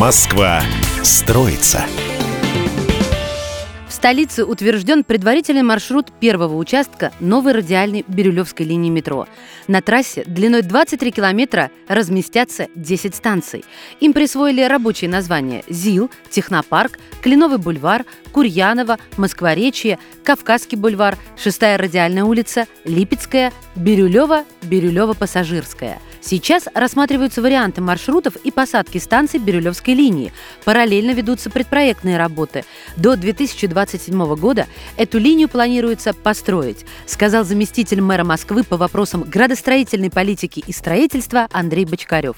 Москва строится. В столице утвержден предварительный маршрут первого участка новой радиальной Бирюлевской линии метро. На трассе длиной 23 километра разместятся 10 станций. Им присвоили рабочие названия ЗИЛ, Технопарк, Кленовый бульвар, Курьянова, Москворечье, Кавказский бульвар, Шестая радиальная улица, Липецкая, Бирюлева, Бирюлева-Пассажирская – Сейчас рассматриваются варианты маршрутов и посадки станций Бирюлевской линии. Параллельно ведутся предпроектные работы. До 2027 года эту линию планируется построить, сказал заместитель мэра Москвы по вопросам градостроительной политики и строительства Андрей Бочкарев.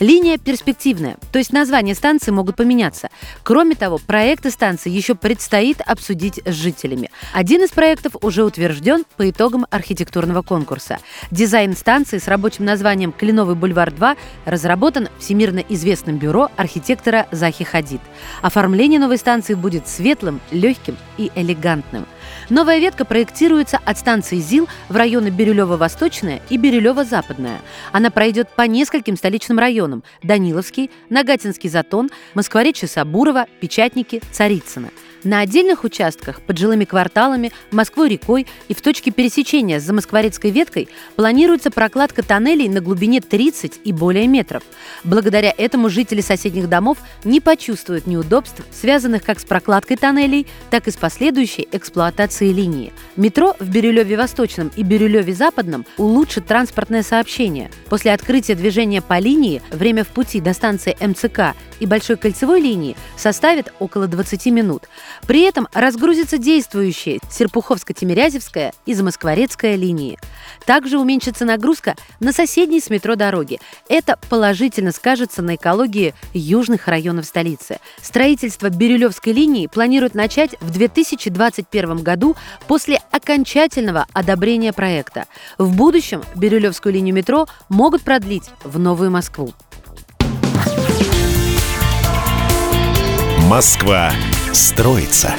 Линия перспективная, то есть названия станции могут поменяться. Кроме того, проекты станции еще предстоит обсудить с жителями. Один из проектов уже утвержден по итогам архитектурного конкурса. Дизайн станции с рабочим названием Кленовый бульвар 2 разработан всемирно известным бюро архитектора Захи Хадид. Оформление новой станции будет светлым, легким и элегантным. Новая ветка проектируется от станции ЗИЛ в районы Бирюлево-Восточная и Бирюлево-Западная. Она пройдет по нескольким столичным районам – Даниловский, Нагатинский затон, Москворечье-Сабурова, Печатники, Царицыно – на отдельных участках под жилыми кварталами, Москвой-рекой и в точке пересечения с Замоскворецкой веткой планируется прокладка тоннелей на глубине 30 и более метров. Благодаря этому жители соседних домов не почувствуют неудобств, связанных как с прокладкой тоннелей, так и с последующей эксплуатацией линии. Метро в Бирюлеве-Восточном и Бирюлеве-Западном улучшит транспортное сообщение. После открытия движения по линии время в пути до станции МЦК и Большой кольцевой линии составит около 20 минут. При этом разгрузится действующая Серпуховско-Тимирязевская и Замоскворецкая линии. Также уменьшится нагрузка на соседние с метро дороги. Это положительно скажется на экологии южных районов столицы. Строительство Бирюлевской линии планируют начать в 2021 году после окончательного одобрения проекта. В будущем Бирюлевскую линию метро могут продлить в Новую Москву. Москва строится.